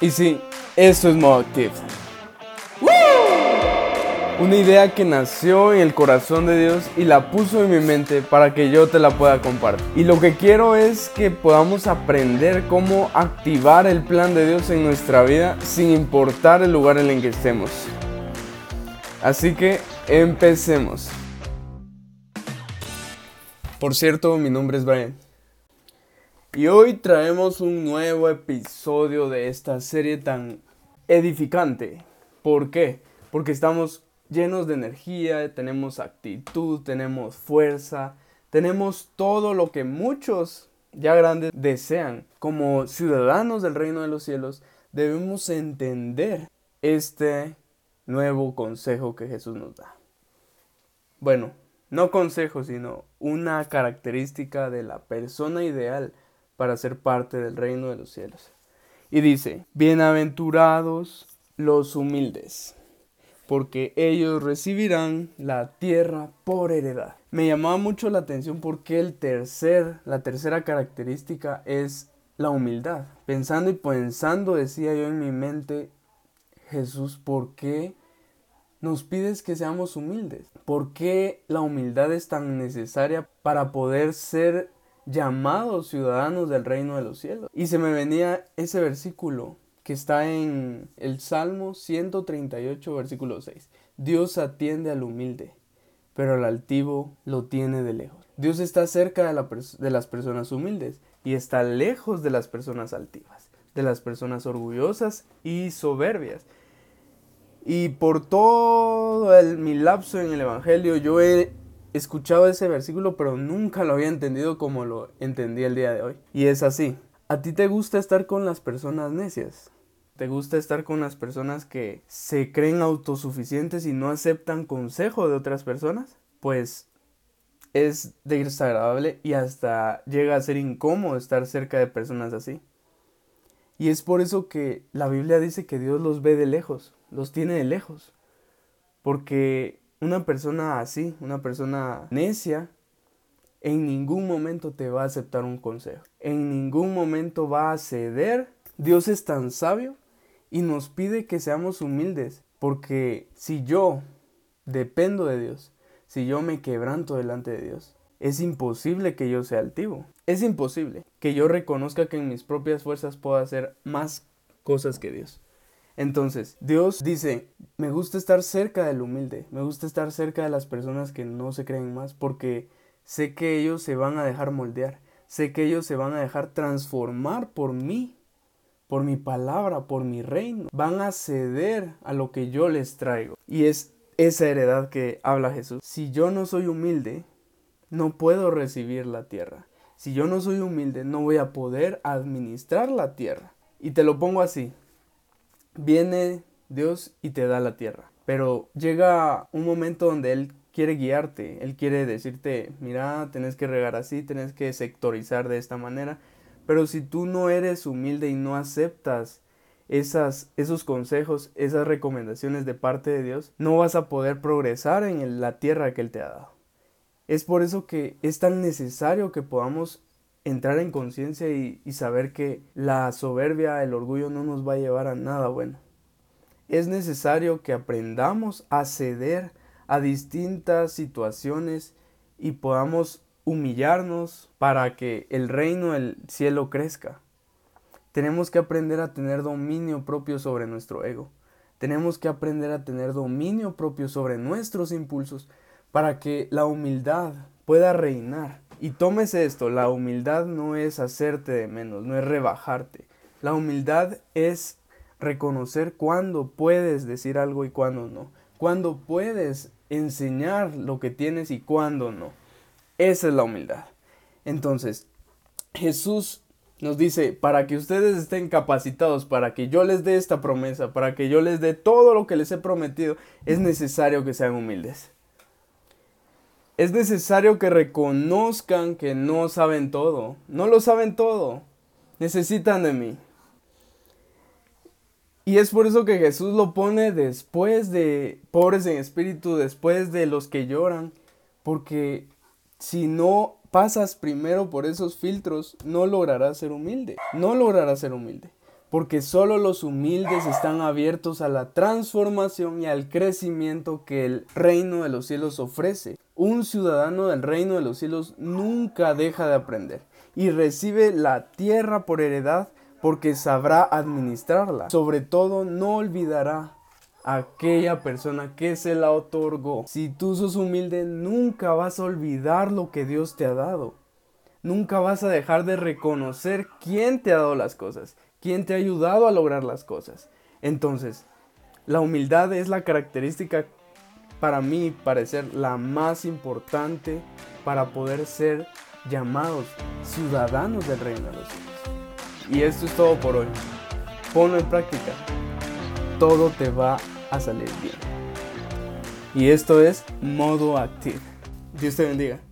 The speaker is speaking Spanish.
Y sí, eso es modo activo. Una idea que nació en el corazón de Dios y la puso en mi mente para que yo te la pueda compartir. Y lo que quiero es que podamos aprender cómo activar el plan de Dios en nuestra vida sin importar el lugar en el que estemos. Así que empecemos. Por cierto, mi nombre es Brian. Y hoy traemos un nuevo episodio de esta serie tan edificante. ¿Por qué? Porque estamos llenos de energía, tenemos actitud, tenemos fuerza, tenemos todo lo que muchos ya grandes desean. Como ciudadanos del reino de los cielos, debemos entender este nuevo consejo que Jesús nos da. Bueno, no consejo, sino una característica de la persona ideal para ser parte del reino de los cielos. Y dice, bienaventurados los humildes porque ellos recibirán la tierra por heredad. Me llamaba mucho la atención porque el tercer, la tercera característica es la humildad. Pensando y pensando, decía yo en mi mente, Jesús, ¿por qué nos pides que seamos humildes? ¿Por qué la humildad es tan necesaria para poder ser llamados ciudadanos del reino de los cielos? Y se me venía ese versículo que está en el Salmo 138, versículo 6. Dios atiende al humilde, pero al altivo lo tiene de lejos. Dios está cerca de, las personas humildes y está lejos de las personas altivas, de las personas orgullosas y soberbias. Y por todo el, mi lapso en el Evangelio yo he escuchado ese versículo, pero nunca lo había entendido como lo entendí el día de hoy. Y es así. ¿A ti te gusta estar con las personas necias? ¿Te gusta estar con las personas que se creen autosuficientes y no aceptan consejo de otras personas? Pues es desagradable y hasta llega a ser incómodo estar cerca de personas así. Y es por eso que la Biblia dice que Dios los ve de lejos, los tiene de lejos. Porque una persona así, una persona necia, en ningún momento te va a aceptar un consejo. En ningún momento va a ceder. Dios es tan sabio y nos pide que seamos humildes, porque si yo dependo de Dios, si yo me quebranto delante de Dios, es imposible que yo sea altivo. Es imposible que yo reconozca que en mis propias fuerzas puedo hacer más cosas que Dios. Entonces, Dios dice, me gusta estar cerca del humilde, me gusta estar cerca de las personas que no se creen más, porque sé que ellos se van a dejar moldear, sé que ellos se van a dejar transformar por mí por mi palabra, por mi reino. Van a ceder a lo que yo les traigo. Y es esa heredad que habla Jesús. Si yo no soy humilde, no puedo recibir la tierra. Si yo no soy humilde, no voy a poder administrar la tierra. Y te lo pongo así. Viene Dios y te da la tierra. Pero llega un momento donde Él quiere guiarte. Él quiere decirte, mira, tenés que regar así, tenés que sectorizar de esta manera. Pero si tú no eres humilde y no aceptas esas, esos consejos, esas recomendaciones de parte de Dios, no vas a poder progresar en la tierra que Él te ha dado. Es por eso que es tan necesario que podamos entrar en conciencia y, saber que la soberbia, el orgullo no nos va a llevar a nada bueno. Es necesario que aprendamos a ceder a distintas situaciones y podamos humillarnos para que el reino del cielo crezca. Tenemos que aprender a tener dominio propio sobre nuestro ego. Tenemos que aprender a tener dominio propio sobre nuestros impulsos para que la humildad pueda reinar. Y tómese esto, la humildad no es hacerte de menos, no es rebajarte. La humildad es reconocer cuándo puedes decir algo y cuándo no. Cuándo puedes enseñar lo que tienes y cuándo no. Esa es la humildad. Entonces, Jesús nos dice, para que ustedes estén capacitados, para que yo les dé esta promesa, para que yo les dé todo lo que les he prometido, es necesario que sean humildes. Es necesario que reconozcan que no saben todo. No lo saben todo. Necesitan de mí. Y es por eso que Jesús lo pone después de pobres en espíritu, después de los que lloran, porque si no pasas primero por esos filtros, no lograrás ser humilde. No lograrás ser humilde. Porque solo los humildes están abiertos a la transformación y al crecimiento que el reino de los cielos ofrece. Un ciudadano del reino de los cielos nunca deja de aprender y recibe la tierra por heredad porque sabrá administrarla. Sobre todo no olvidará aquella persona que se la otorgó. Si tú sos humilde, nunca vas a olvidar lo que Dios te ha dado. Nunca vas a dejar de reconocer quién te ha dado las cosas quién te ha ayudado a lograr las cosas. Entonces, la humildad es la característica para mí parecer la más importante para poder ser llamados ciudadanos del reino de los cielos. Y esto es todo por hoy. Ponlo en práctica. Todo te va a salir bien. Y esto es modo activo. Dios te bendiga.